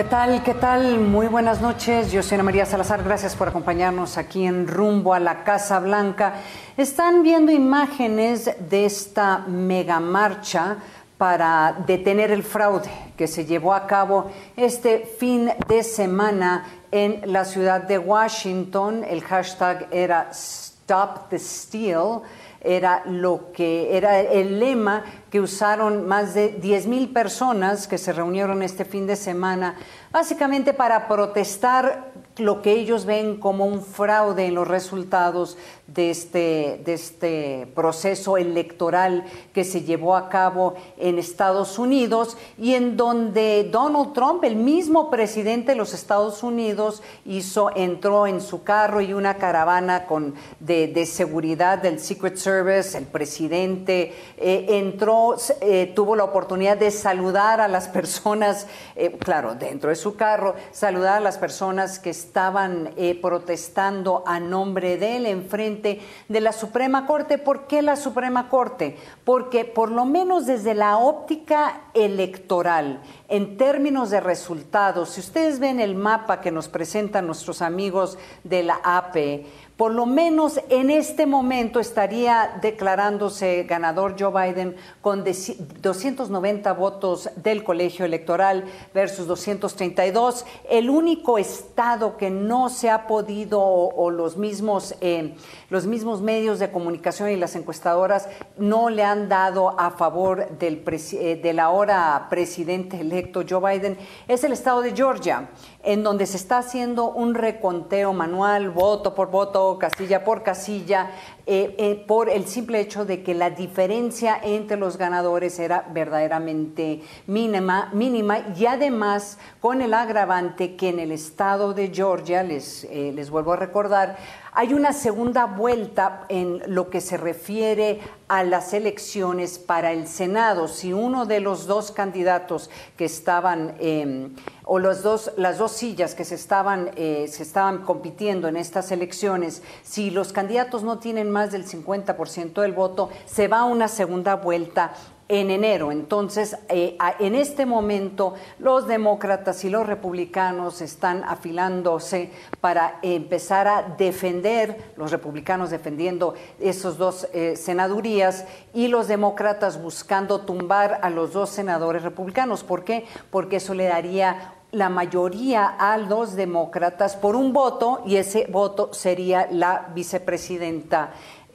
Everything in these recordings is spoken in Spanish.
¿Qué tal? ¿Qué tal? Muy buenas noches. Yo soy Ana María Salazar. Gracias por acompañarnos aquí en Rumbo a la Casa Blanca. Están viendo imágenes de esta mega marcha para detener el fraude que se llevó a cabo este fin de semana en la ciudad de Washington. El hashtag era Stop the Steal era lo que era el lema que usaron más de 10 mil personas que se reunieron este fin de semana, básicamente para protestar lo que ellos ven como un fraude en los resultados de este, de este proceso electoral que se llevó a cabo en Estados Unidos y en donde Donald Trump, el mismo presidente de los Estados Unidos, hizo, entró en su carro y una caravana con, de, seguridad del Secret Service, el presidente eh, entró, eh, tuvo la oportunidad de saludar a las personas, eh, claro, dentro de su carro, saludar a las personas que estaban protestando a nombre de él enfrente de la Suprema Corte. ¿Por qué la Suprema Corte? Porque por lo menos desde la óptica electoral, en términos de resultados, si ustedes ven el mapa que nos presentan nuestros amigos de la APE, por lo menos en este momento estaría declarándose ganador Joe Biden con 290 votos del colegio electoral versus 232. El único estado que no se ha podido o, los mismos eh, los mismos medios de comunicación y las encuestadoras no le han dado a favor del, eh, del ahora presidente electo Joe Biden es el estado de Georgia en donde se está haciendo un reconteo manual, voto por voto, casilla por casilla, eh, eh, por el simple hecho de que la diferencia entre los ganadores era verdaderamente mínima, mínima y además con el agravante que en el estado de Georgia, les, eh, les vuelvo a recordar, hay una segunda vuelta en lo que se refiere a las elecciones para el Senado. Si uno de los dos candidatos que estaban, em, o los dos, las dos sillas que se estaban, eh, se estaban compitiendo en estas elecciones, si los candidatos no tienen más del 50% del voto, se va a una segunda vuelta en enero. Entonces, eh, en este momento, los demócratas y los republicanos están afilándose para empezar a defender, los republicanos defendiendo esos dos eh, senadurías y los demócratas buscando tumbar a los dos senadores republicanos. ¿Por qué? Porque eso le daría la mayoría a los demócratas por un voto y ese voto sería la vicepresidenta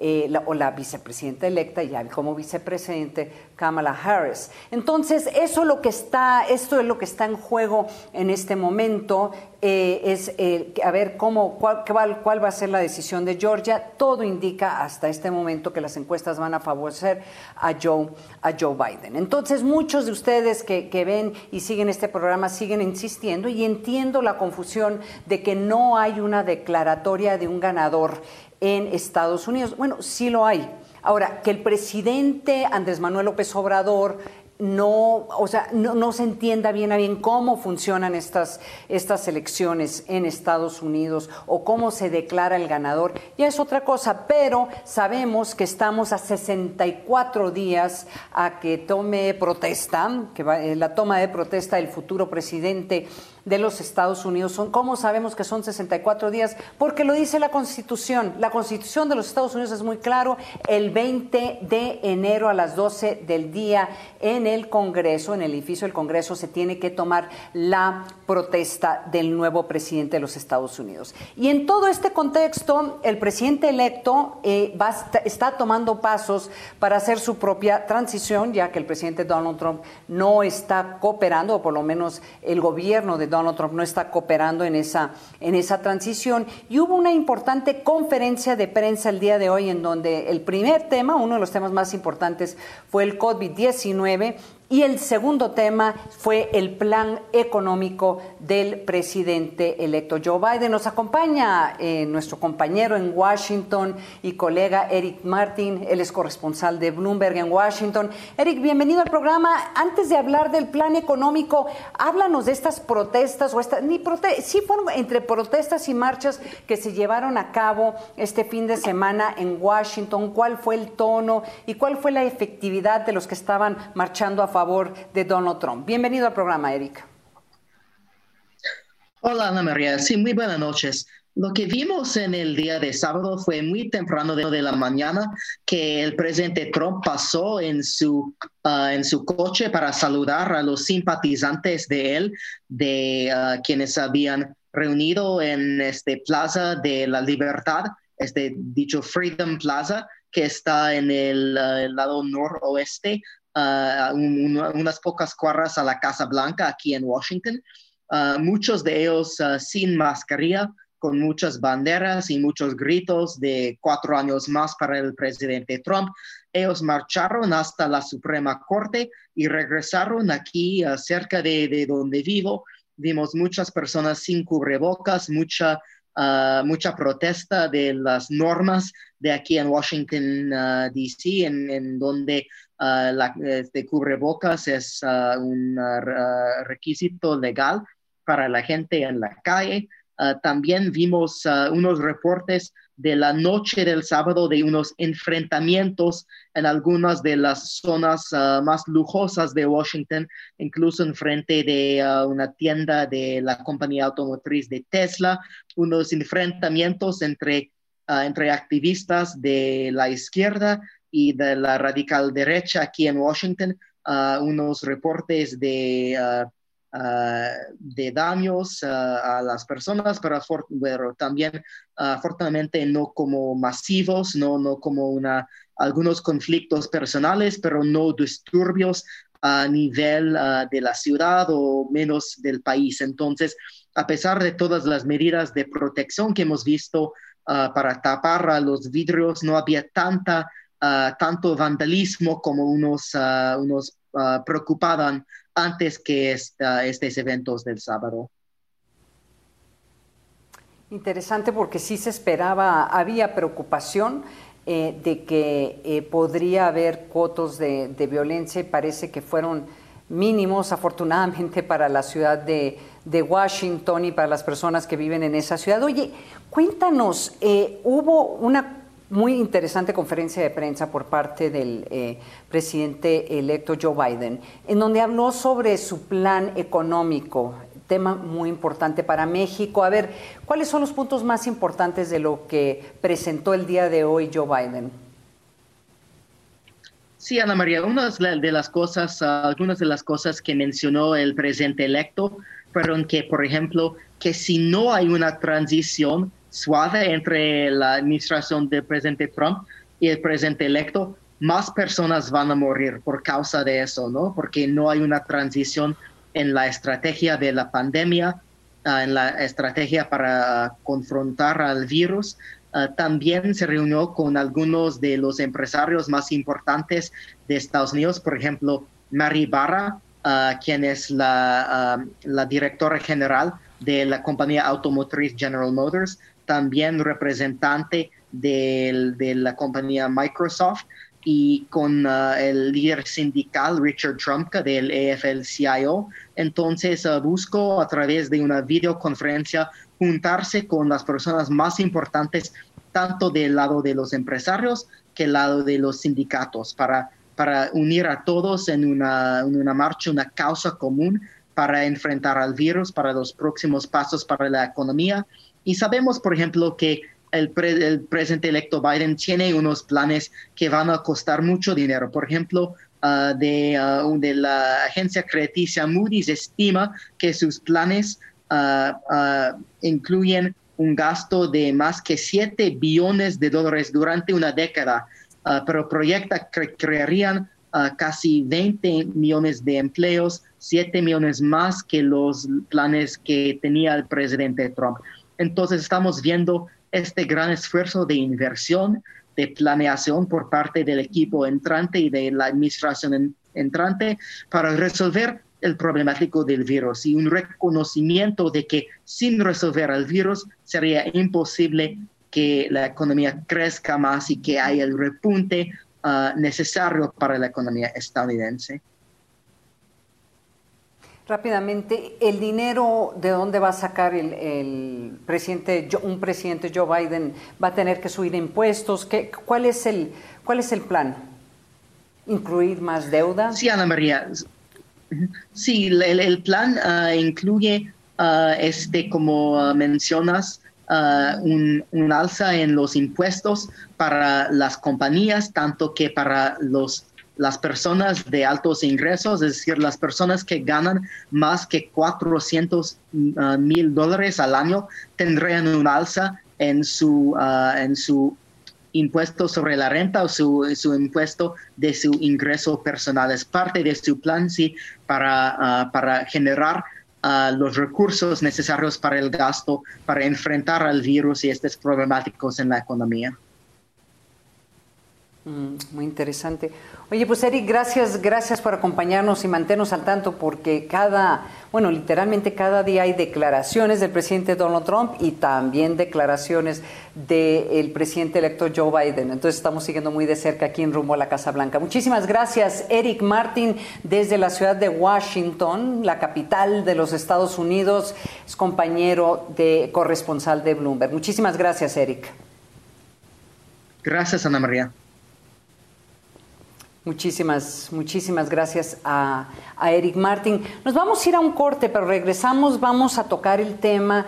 eh, o la vicepresidenta electa ya como vicepresidente Kamala Harris. Entonces, eso lo que está, esto es lo que está en juego en este momento, eh, es eh, a ver cómo, cuál, cuál, va a ser la decisión de Georgia. Todo indica hasta este momento que las encuestas van a favorecer a Joe, a Joe Biden. Entonces, muchos de ustedes que ven y siguen este programa siguen insistiendo y entiendo la confusión de que no hay una declaratoria de un ganador en Estados Unidos. Bueno, sí lo hay. Ahora, que el presidente Andrés Manuel López Obrador no, o sea, no, se entienda bien a bien cómo funcionan estas, estas elecciones en Estados Unidos o cómo se declara el ganador, ya es otra cosa, pero sabemos que estamos a 64 días a que tome protesta, que va, eh, la toma de protesta del futuro presidente de los Estados Unidos. Son, ¿Cómo sabemos que son 64 días? Porque lo dice la Constitución. La Constitución de los Estados Unidos es muy claro. El 20 de enero a las 12 del día en el Congreso, en el edificio del Congreso, se tiene que tomar la protesta del nuevo presidente de los Estados Unidos. Y en todo este contexto, el presidente electo eh, está tomando pasos para hacer su propia transición, ya que el presidente Donald Trump no está cooperando, o por lo menos el gobierno de Donald Trump no está cooperando en esa, en esa transición. Y hubo una importante conferencia de prensa el día de hoy en donde el primer tema, uno de los temas más importantes, fue el COVID-19 y el segundo tema fue el plan económico del presidente electo Joe Biden. Nos acompaña eh, nuestro compañero en Washington y colega Eric Martin, él es corresponsal de Bloomberg en Washington. Eric, bienvenido al programa. Antes de hablar del plan económico, háblanos de estas protestas o estas, ni protestas, sí fueron entre protestas y marchas que se llevaron a cabo este fin de semana en Washington. ¿Cuál fue el tono y cuál fue la efectividad de los que estaban marchando a favor de Donald Trump. Bienvenido al programa, Erika. Hola Ana María, sí, muy buenas noches. Lo que vimos en el día de sábado fue muy temprano de, la mañana que el presidente Trump pasó en su, ah, en su coche para saludar a los simpatizantes de él, de ah, quienes habían reunido en este Plaza de la Libertad, este dicho Freedom Plaza, que está en el, ah, lado noroeste, unas pocas cuadras a la Casa Blanca aquí en Washington. muchos de ellos sin mascarilla con muchas banderas y muchos gritos de cuatro años más para el presidente Trump. Ellos marcharon hasta la Suprema Corte y regresaron aquí cerca de, donde vivo. Vimos muchas personas sin cubrebocas, mucha, ah, mucha protesta de las normas de aquí en Washington, ah, D.C., en, donde uh, la, este cubrebocas es un requisito legal para la gente en la calle. También vimos unos reportes de la noche del sábado de unos enfrentamientos en algunas de las zonas más lujosas de Washington, incluso en frente de una tienda de la compañía automotriz de Tesla, unos enfrentamientos entre, entre activistas de la izquierda y de la radical derecha aquí en Washington, unos reportes de Ah, de daños ah, a las personas, pero, también uh, afortunadamente no como masivos, no, no como una, algunos conflictos personales, pero no disturbios a nivel de la ciudad o menos del país. Entonces, a pesar de todas las medidas de protección que hemos visto para tapar los vidrios, no había tanta, tanto vandalismo como unos, unos preocupaban antes que estos eventos del sábado. Interesante porque sí se esperaba, había preocupación eh, de que eh, podría haber cotos de, violencia y parece que fueron mínimos, afortunadamente, para la ciudad de, Washington y para las personas que viven en esa ciudad. Oye, cuéntanos, eh, hubo una muy interesante conferencia de prensa por parte del eh, presidente electo Joe Biden, en donde habló sobre su plan económico, tema muy importante para México. A ver, ¿cuáles son los puntos más importantes de lo que presentó el día de hoy Joe Biden? Sí, Ana María, una de las cosas, algunas de las cosas que mencionó el presidente electo fueron que, por ejemplo, que si no hay una transición suave entre la administración del presidente Trump y el presidente electo, más personas van a morir por causa de eso, ¿no? Porque no hay una transición en la estrategia de la pandemia, ah, en la estrategia para confrontar al virus. Ah, también se reunió con algunos de los empresarios más importantes de Estados Unidos, por ejemplo, Mary Barra, ah, quien es la, la directora general de la compañía automotriz General Motors, también representante de la compañía Microsoft y con uh, el líder sindical Richard Trumka del AFL-CIO. Entonces uh, busco a través de una videoconferencia juntarse con las personas más importantes, tanto del lado de los empresarios que del lado de los sindicatos, para, para unir a todos en una, en una marcha, una causa común para enfrentar al virus, para los próximos pasos para la economía y sabemos, por ejemplo, que el, presidente electo Biden tiene unos planes que van a costar mucho dinero. Por ejemplo, ah, de, de, la agencia crediticia Moody's estima que sus planes ah, incluyen un gasto de más que 7 billones de dólares durante una década, pero proyecta que crearían casi 20 millones de empleos, 7 millones más que los planes que tenía el presidente Trump. Entonces estamos viendo este gran esfuerzo de inversión, de planeación por parte del equipo entrante y de la administración entrante para resolver el problemático del virus y un reconocimiento de que sin resolver el virus sería imposible que la economía crezca más y que haya el repunte ah, necesario para la economía estadounidense. Rápidamente, ¿el dinero de dónde va a sacar el, presidente, un presidente Joe Biden? ¿Va a tener que subir impuestos? ¿Qué, cuál, es el, ¿Cuál es el plan? ¿Incluir más deuda? Sí, Ana María. Sí, el, plan ah, incluye este, como mencionas, un, un, alza en los impuestos para las compañías, tanto que para los las personas de altos ingresos, es decir, las personas que ganan más que 400 uh, mil dólares al año, tendrían un alza en su, uh, en su impuesto sobre la renta o su, su, impuesto de su ingreso personal. Es parte de su plan, sí, para, uh, para generar los recursos necesarios para el gasto, para enfrentar al virus y estos problemáticos en la economía. Mm, muy interesante. Oye, pues Eric, gracias, gracias por acompañarnos y mantenernos al tanto porque cada, bueno, literalmente cada día hay declaraciones del presidente Donald Trump y también declaraciones del presidente electo Joe Biden. Entonces estamos siguiendo muy de cerca aquí en rumbo a la Casa Blanca. Muchísimas gracias, Eric Martin, desde la ciudad de Washington, la capital de los Estados Unidos, es compañero de corresponsal de Bloomberg. Muchísimas gracias, Eric. Gracias, Ana María. Muchísimas, muchísimas gracias a, Eric Martin. Nos vamos a ir a un corte, pero regresamos, vamos a tocar el tema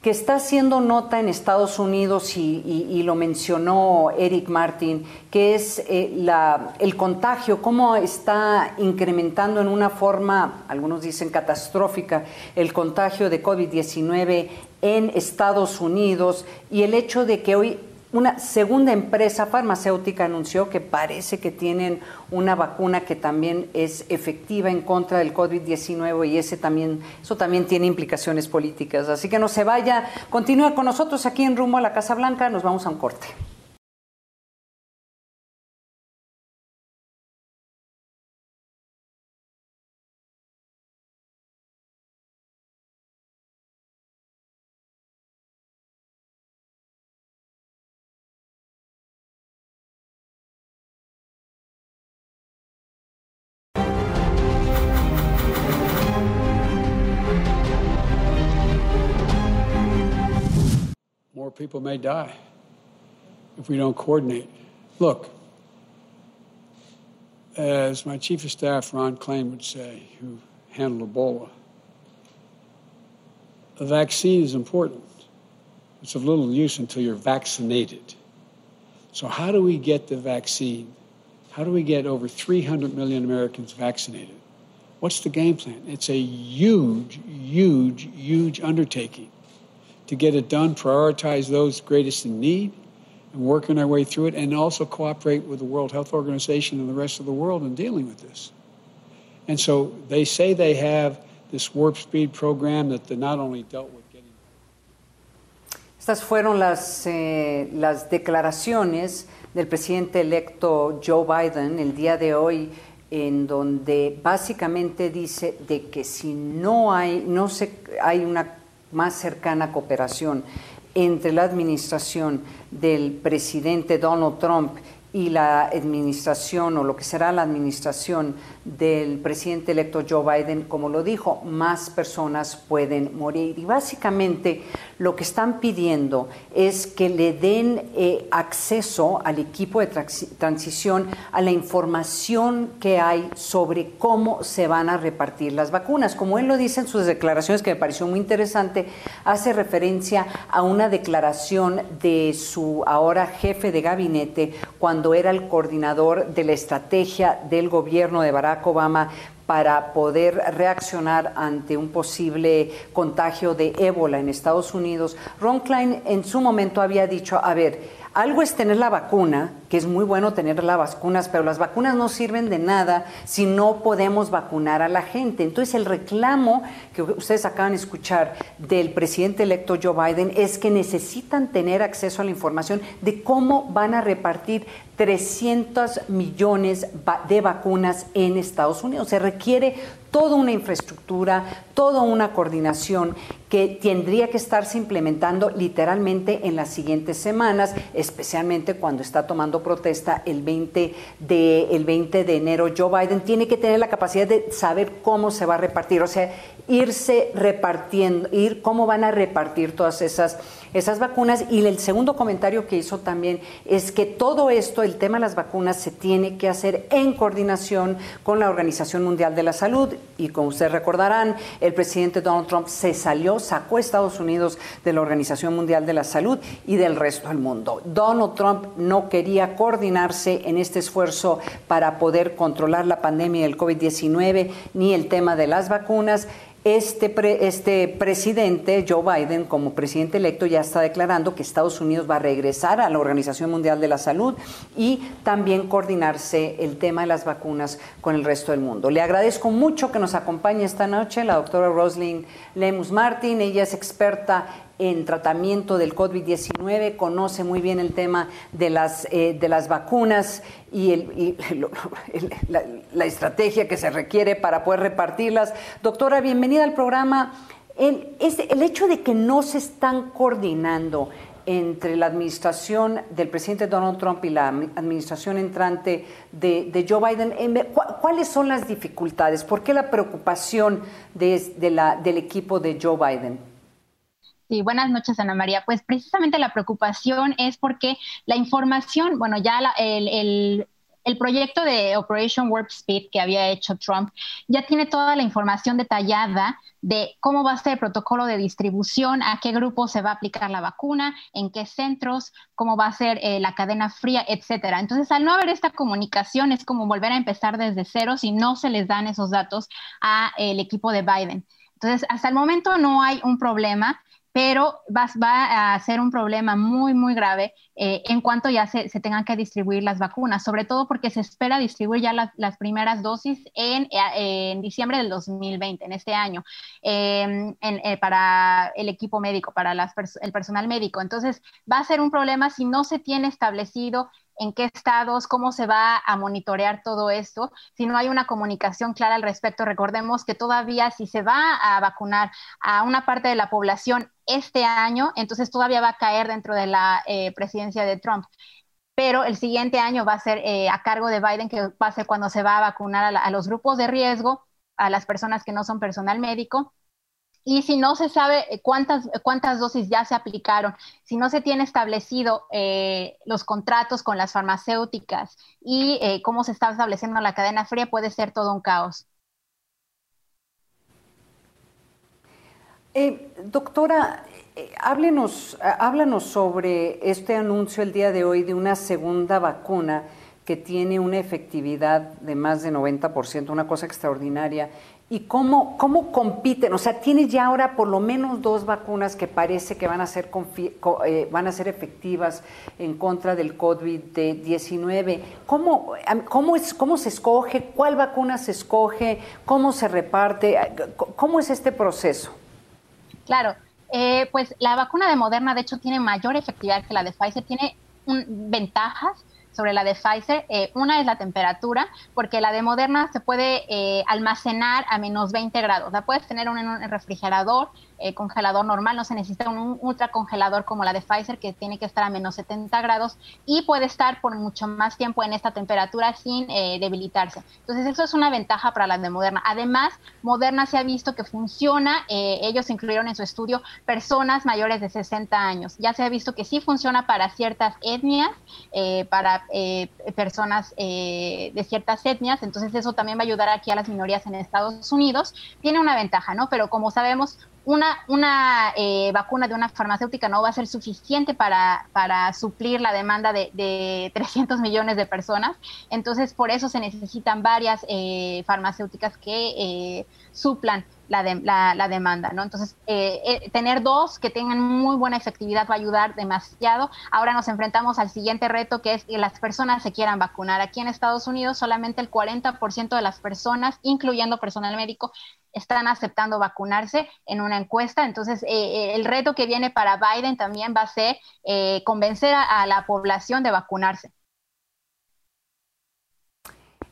que está haciendo nota en Estados Unidos y, lo mencionó Eric Martin, que es eh, la, el contagio, cómo está incrementando en una forma, algunos dicen catastrófica, el contagio de COVID-19 en Estados Unidos y el hecho de que hoy una segunda empresa farmacéutica anunció que parece que tienen una vacuna que también es efectiva en contra del COVID-19 y ese también, eso también tiene implicaciones políticas. Así que no se vaya, continúe con nosotros aquí en Rumbo a la Casa Blanca, nos vamos a un corte. People may die if we don't coordinate. Look, as my chief of staff, Ron Klain, would say, who handled Ebola, a vaccine is important. It's of little use until you're vaccinated. So, how do we get the vaccine? How do we get over 300 million Americans vaccinated? What's the game plan? It's a huge, huge, huge undertaking to get it done, prioritize those greatest in need, and working our way through it, and also cooperate with the World Health Organization and the rest of the world in dealing with this. And so they say they have this warp speed program that they not only dealt with getting. Estas fueron las, eh, las declaraciones del presidente electo Joe Biden el día de hoy en donde básicamente dice de que si no hay no se hay una más cercana cooperación entre la administración del presidente Donald Trump y la administración o lo que será la administración del presidente electo Joe Biden, como lo dijo, más personas pueden morir. Y básicamente lo que están pidiendo es que le den eh, acceso al equipo de transición a la información que hay sobre cómo se van a repartir las vacunas. Como él lo dice en sus declaraciones, que me pareció muy interesante, hace referencia a una declaración de su ahora jefe de gabinete cuando era el coordinador de la estrategia del gobierno de Barack Obama para poder reaccionar ante un posible contagio de ébola en Estados Unidos. Ron Klein en su momento había dicho, a ver, algo es tener la vacuna, que es muy bueno tener las vacunas, pero las vacunas no sirven de nada si no podemos vacunar a la gente. Entonces el reclamo que ustedes acaban de escuchar del presidente electo Joe Biden es que necesitan tener acceso a la información de cómo van a repartir 300 millones de vacunas en Estados Unidos. Se requiere toda una infraestructura, toda una coordinación que tendría que estarse implementando literalmente en las siguientes semanas, especialmente cuando está tomando protesta el 20 de, el 20 de enero. Joe Biden tiene que tener la capacidad de saber cómo se va a repartir, o sea, irse repartiendo, ir cómo van a repartir todas esas esas vacunas. Y el segundo comentario que hizo también es que todo esto, el tema de las vacunas, se tiene que hacer en coordinación con la Organización Mundial de la Salud. Y como ustedes recordarán, el presidente Donald Trump se salió, sacó a Estados Unidos de la Organización Mundial de la Salud y del resto del mundo. Donald Trump no quería coordinarse en este esfuerzo para poder controlar la pandemia del COVID-19 ni el tema de las vacunas. Este, este presidente, Joe Biden, como presidente electo, ya está declarando que Estados Unidos va a regresar a la Organización Mundial de la Salud y también coordinarse el tema de las vacunas con el resto del mundo. Le agradezco mucho que nos acompañe esta noche la doctora Rosalind Lemus Martin. Ella es experta en tratamiento del COVID-19, conoce muy bien el tema de las, eh, de las vacunas y, el, la, estrategia que se requiere para poder repartirlas. Doctora, bienvenida al programa. El, el hecho de que no se están coordinando entre la administración del presidente Donald Trump y la administración entrante de, Joe Biden, ¿cuáles son las dificultades? ¿Por qué la preocupación de, la, del equipo de Joe Biden? Sí, buenas noches, Ana María. Pues precisamente la preocupación es porque la información, bueno, ya el, proyecto de Operation Warp Speed que había hecho Trump ya tiene toda la información detallada de cómo va a ser el protocolo de distribución, a qué grupo se va a aplicar la vacuna, en qué centros, cómo va a ser eh, la cadena fría, etcétera. Entonces, al no haber esta comunicación, es como volver a empezar desde cero si no se les dan esos datos al equipo de Biden. Entonces, hasta el momento no hay un problema pero va, a ser un problema muy, muy grave eh, en cuanto ya se, tengan que distribuir las vacunas, sobre todo porque se espera distribuir ya las, primeras dosis en, eh, diciembre del 2020, en este año, em, eh, para el equipo médico, para el personal médico. Entonces, va a ser un problema si no se tiene establecido en qué estados, cómo se va a monitorear todo esto, si no hay una comunicación clara al respecto. Recordemos que todavía si se va a vacunar a una parte de la población este año, entonces todavía va a caer dentro de la eh, presidencia de Trump. Pero el siguiente año va a ser eh, a cargo de Biden, que va a ser cuando se va a vacunar a los grupos de riesgo, a las personas que no son personal médico y si no se sabe eh, cuántas, cuántas dosis ya se aplicaron, si no se tiene establecido eh, los contratos con las farmacéuticas y eh, cómo se está estableciendo la cadena fría, puede ser todo un caos. doctora, háblenos, háblanos sobre este anuncio el día de hoy de una segunda vacuna que tiene una efectividad de más de 90%, una cosa extraordinaria ¿Y cómo, cómo compiten? O sea, tienes ya ahora por lo menos dos vacunas que parece que van a ser, eh, van a ser efectivas en contra del COVID-19. ¿Cómo, cómo, es, ¿Cómo se escoge? ¿Cuál vacuna se escoge? ¿Cómo se reparte? ¿Cómo es este proceso? Claro, eh, pues la vacuna de Moderna de hecho tiene mayor efectividad que la de Pfizer, tiene ventajas sobre la de Pfizer. Eh, una es la temperatura, porque la de Moderna se puede eh, almacenar a menos 20 grados. La puedes tener en un refrigerador, eh, congelador normal, no se necesita un ultracongelador como la de Pfizer, que tiene que estar a menos 70 grados y puede estar por mucho más tiempo en esta temperatura sin debilitarse. Entonces, eso es una ventaja para la de Moderna. Además, Moderna se ha visto que funciona, ellos incluyeron en su estudio personas mayores de 60 años. Ya se ha visto que sí funciona para ciertas etnias, para eh, personas eh, de ciertas etnias, entonces eso también va a ayudar aquí a las minorías en Estados Unidos. Tiene una ventaja, ¿no? Pero como sabemos, una, una eh, vacuna de una farmacéutica no va a ser suficiente para, para suplir la demanda de, de, 300 millones de personas. Entonces, por eso se necesitan varias farmacéuticas que suplan la, la, demanda, ¿no? Entonces, eh, eh, tener dos que tengan muy buena efectividad va a ayudar demasiado. Ahora nos enfrentamos al siguiente reto, que es que las personas se quieran vacunar. Aquí en Estados Unidos, solamente el 40% de las personas, incluyendo personal médico, están aceptando vacunarse en una encuesta. Entonces, eh, el reto que viene para Biden también va a ser convencer a la población de vacunarse.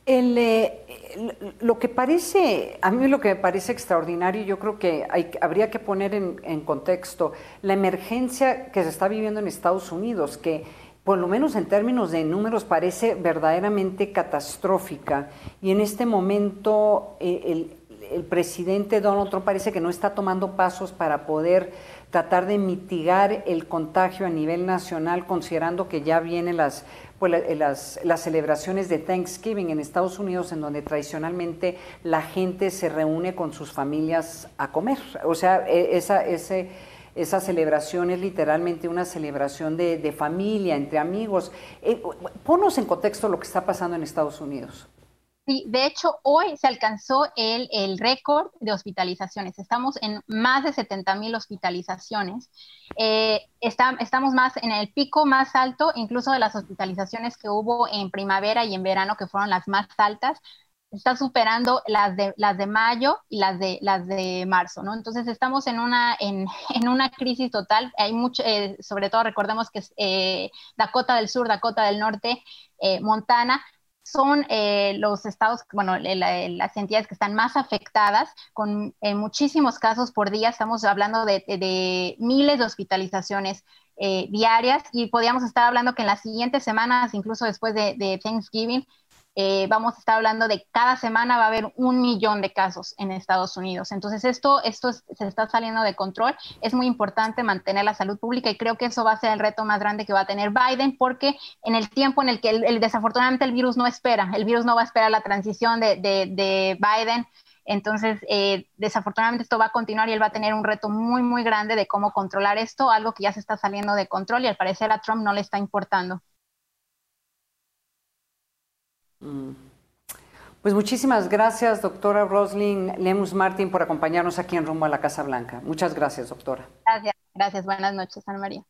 El, eh, lo que parece, a mí lo que me parece extraordinario, yo creo que habría que poner en, contexto la emergencia que se está viviendo en Estados Unidos, que por lo menos en términos de números parece verdaderamente catastrófica. Y en este momento eh, el, el presidente Donald Trump parece que no está tomando pasos para poder tratar de mitigar el contagio a nivel nacional, considerando que ya vienen las, pues, las, las, celebraciones de Thanksgiving en Estados Unidos, en donde tradicionalmente la gente se reúne con sus familias a comer. O sea, e, esa, ese, esa celebración es literalmente una celebración de, de familia, entre amigos. Eh, ponos en contexto lo que está pasando en Estados Unidos. Sí, de hecho, hoy se alcanzó el, el récord de hospitalizaciones. Estamos en más de 70 mil hospitalizaciones. Eh, estamos más en el pico más alto, incluso de las hospitalizaciones que hubo en primavera y en verano, que fueron las más altas. Está superando las de, las de mayo y las de, las de marzo, ¿no? Entonces estamos en una, en, en una crisis total. Hay mucho, eh, sobre todo recordemos que eh, Dakota del Sur, Dakota del Norte, Montana, son eh, los estados, bueno, las entidades que están más afectadas, con muchísimos casos por día, estamos hablando de, miles de hospitalizaciones eh, diarias y podríamos estar hablando que en las siguientes semanas, incluso después de Thanksgiving, eh, vamos a estar hablando de cada semana va a haber un millón de casos en Estados Unidos. Entonces, esto, esto se está saliendo de control. Es muy importante mantener la salud pública y creo que eso va a ser el reto más grande que va a tener Biden porque en el tiempo en el que el, desafortunadamente el virus no espera, el virus no va a esperar la transición de, de, Biden. Entonces, eh, desafortunadamente esto va a continuar y él va a tener un reto muy, muy grande de cómo controlar esto, algo que ya se está saliendo de control y al parecer a Trump no le está importando. Mm. Pues muchísimas gracias, doctora Roslyn Lemus Martín, por acompañarnos aquí en Rumbo a la Casa Blanca. Muchas gracias, doctora. Gracias, gracias. Buenas noches, Ana María.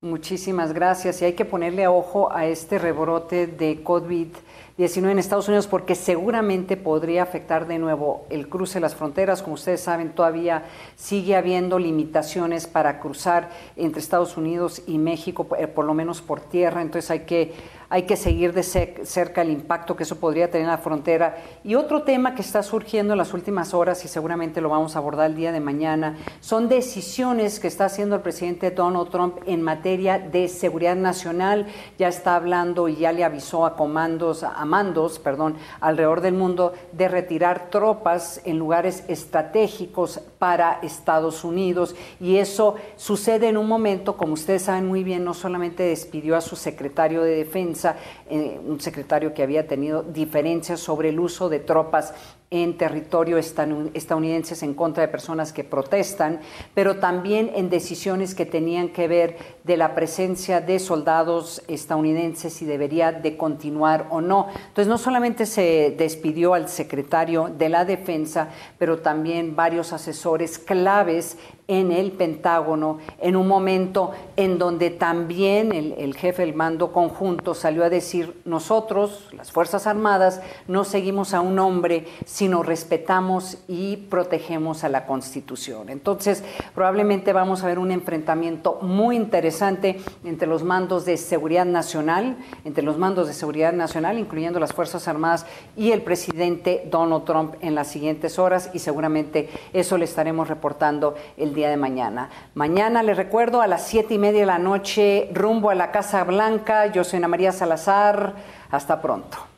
Muchísimas gracias. Y hay que ponerle ojo a este rebrote de COVID 19 en Estados Unidos porque seguramente podría afectar de nuevo el cruce de las fronteras. Como ustedes saben, todavía sigue habiendo limitaciones para cruzar entre Estados Unidos y México, eh, por lo menos por tierra. Entonces hay que hay que seguir de cerca el impacto que eso podría tener en la frontera. Y otro tema que está surgiendo en las últimas horas, y seguramente lo vamos a abordar el día de mañana, son decisiones que está haciendo el presidente Donald Trump en materia de seguridad nacional. Ya está hablando y ya le avisó a comandos, a mandos, perdón, alrededor del mundo de retirar tropas en lugares estratégicos para Estados Unidos. Y eso sucede en un momento, como ustedes saben muy bien, no solamente despidió a su secretario de Defensa, eh, un secretario que había tenido diferencias sobre el uso de tropas en territorio estadounidenses en contra de personas que protestan, pero también en decisiones que tenían que ver de la presencia de soldados estadounidenses si debería de continuar o no. Entonces no solamente se despidió al secretario de la defensa, pero también varios asesores claves en el Pentágono, en un momento en donde también el, jefe del mando conjunto salió a decir, nosotros, las Fuerzas Armadas, no seguimos a un hombre, sino respetamos y protegemos a la Constitución. Entonces, probablemente vamos a ver un enfrentamiento muy interesante entre los mandos de seguridad nacional, entre los mandos de seguridad nacional, incluyendo las Fuerzas Armadas y el presidente Donald Trump en las siguientes horas y seguramente eso le estaremos reportando el día de mañana. Mañana, les recuerdo, a las siete y media de la noche, rumbo a la Casa Blanca. Yo soy Ana María Salazar. Hasta pronto.